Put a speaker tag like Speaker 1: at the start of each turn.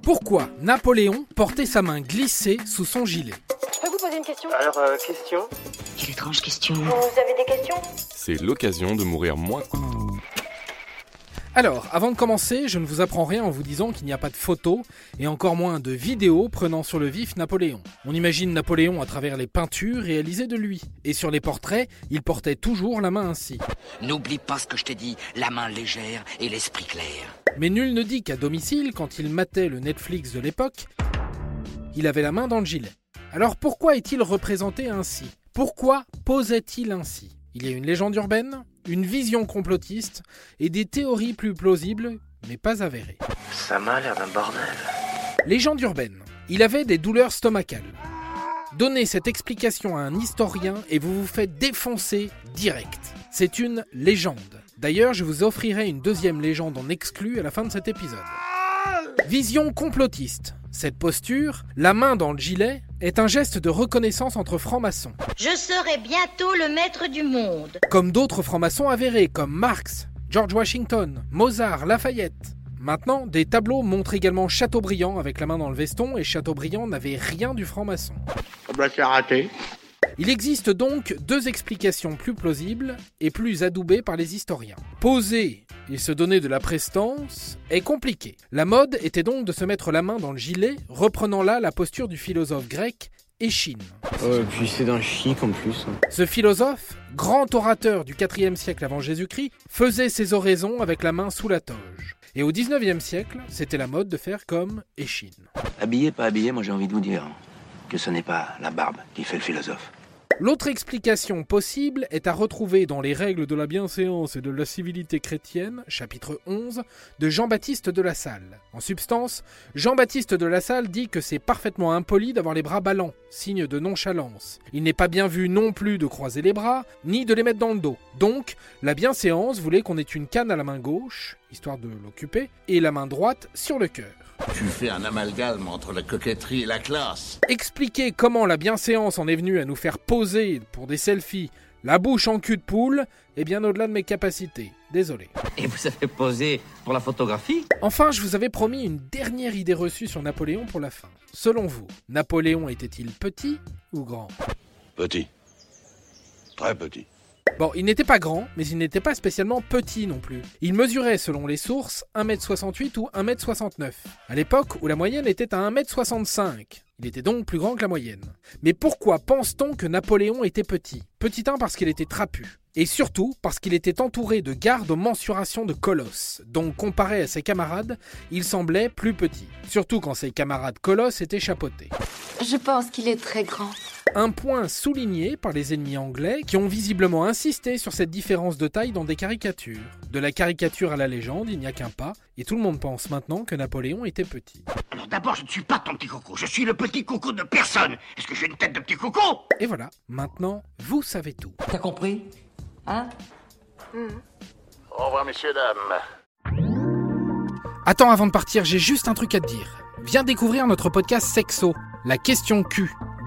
Speaker 1: Pourquoi Napoléon portait sa main glissée sous son gilet
Speaker 2: Je peux vous poser une question?
Speaker 3: Alors, euh, question?
Speaker 4: Quelle étrange question.
Speaker 2: Vous avez des questions?
Speaker 5: C'est l'occasion de mourir moins.
Speaker 1: Alors, avant de commencer, je ne vous apprends rien en vous disant qu'il n'y a pas de photos et encore moins de vidéos prenant sur le vif Napoléon. On imagine Napoléon à travers les peintures réalisées de lui. Et sur les portraits, il portait toujours la main ainsi.
Speaker 4: N'oublie pas ce que je t'ai dit, la main légère et l'esprit clair.
Speaker 1: Mais nul ne dit qu'à domicile, quand il matait le Netflix de l'époque, il avait la main dans le gilet. Alors pourquoi est-il représenté ainsi? Pourquoi posait-il ainsi? Il y a une légende urbaine, une vision complotiste et des théories plus plausibles, mais pas avérées.
Speaker 3: Ça m'a l'air d'un bordel.
Speaker 1: Légende urbaine. Il avait des douleurs stomacales. Donnez cette explication à un historien et vous vous faites défoncer direct. C'est une légende. D'ailleurs, je vous offrirai une deuxième légende en exclu à la fin de cet épisode. Vision complotiste. Cette posture, la main dans le gilet, est un geste de reconnaissance entre francs-maçons.
Speaker 6: Je serai bientôt le maître du monde.
Speaker 1: Comme d'autres francs-maçons avérés, comme Marx, George Washington, Mozart, Lafayette. Maintenant, des tableaux montrent également Chateaubriand avec la main dans le veston et Chateaubriand n'avait rien du franc-maçon.
Speaker 3: Bah, c'est raté.
Speaker 1: Il existe donc deux explications plus plausibles et plus adoubées par les historiens. Poser et se donner de la prestance est compliqué. La mode était donc de se mettre la main dans le gilet, reprenant là la posture du philosophe grec Échine.
Speaker 7: Euh, puis c'est d'un chic en plus.
Speaker 1: Ce philosophe, grand orateur du IVe siècle avant Jésus-Christ, faisait ses oraisons avec la main sous la toge. Et au XIXe siècle, c'était la mode de faire comme Échine.
Speaker 8: Habillé, pas habillé, moi j'ai envie de vous dire que ce n'est pas la barbe qui fait le philosophe.
Speaker 1: L'autre explication possible est à retrouver dans les règles de la bienséance et de la civilité chrétienne, chapitre 11, de Jean-Baptiste de la Salle. En substance, Jean-Baptiste de la Salle dit que c'est parfaitement impoli d'avoir les bras ballants, signe de nonchalance. Il n'est pas bien vu non plus de croiser les bras, ni de les mettre dans le dos. Donc, la bienséance voulait qu'on ait une canne à la main gauche, histoire de l'occuper, et la main droite sur le cœur.
Speaker 9: Tu fais un amalgame entre la coquetterie et la classe.
Speaker 1: Expliquer comment la bienséance en est venue à nous faire poser pour des selfies la bouche en cul de poule est bien au-delà de mes capacités. Désolé.
Speaker 7: Et vous avez posé pour la photographie?
Speaker 1: Enfin, je vous avais promis une dernière idée reçue sur Napoléon pour la fin. Selon vous, Napoléon était-il petit ou grand?
Speaker 9: Petit. Très petit.
Speaker 1: Bon, il n'était pas grand, mais il n'était pas spécialement petit non plus. Il mesurait, selon les sources, 1m68 ou 1m69. À l'époque où la moyenne était à 1m65. Il était donc plus grand que la moyenne. Mais pourquoi pense-t-on que Napoléon était petit? Petit 1 parce qu'il était trapu. Et surtout parce qu'il était entouré de gardes aux mensurations de colosses. Donc comparé à ses camarades, il semblait plus petit. Surtout quand ses camarades colosses étaient chapeautés.
Speaker 10: Je pense qu'il est très grand.
Speaker 1: Un point souligné par les ennemis anglais qui ont visiblement insisté sur cette différence de taille dans des caricatures. De la caricature à la légende, il n'y a qu'un pas, et tout le monde pense maintenant que Napoléon était petit.
Speaker 9: Alors d'abord, je ne suis pas ton petit coco. Je suis le petit coco de personne. Est-ce que j'ai une tête de petit coco?
Speaker 1: Et voilà, maintenant, vous savez tout.
Speaker 7: T'as compris? Hein?
Speaker 9: Au revoir, messieurs, dames.
Speaker 1: Attends, avant de partir, j'ai juste un truc à te dire. Viens découvrir notre podcast Sexo, la question Q.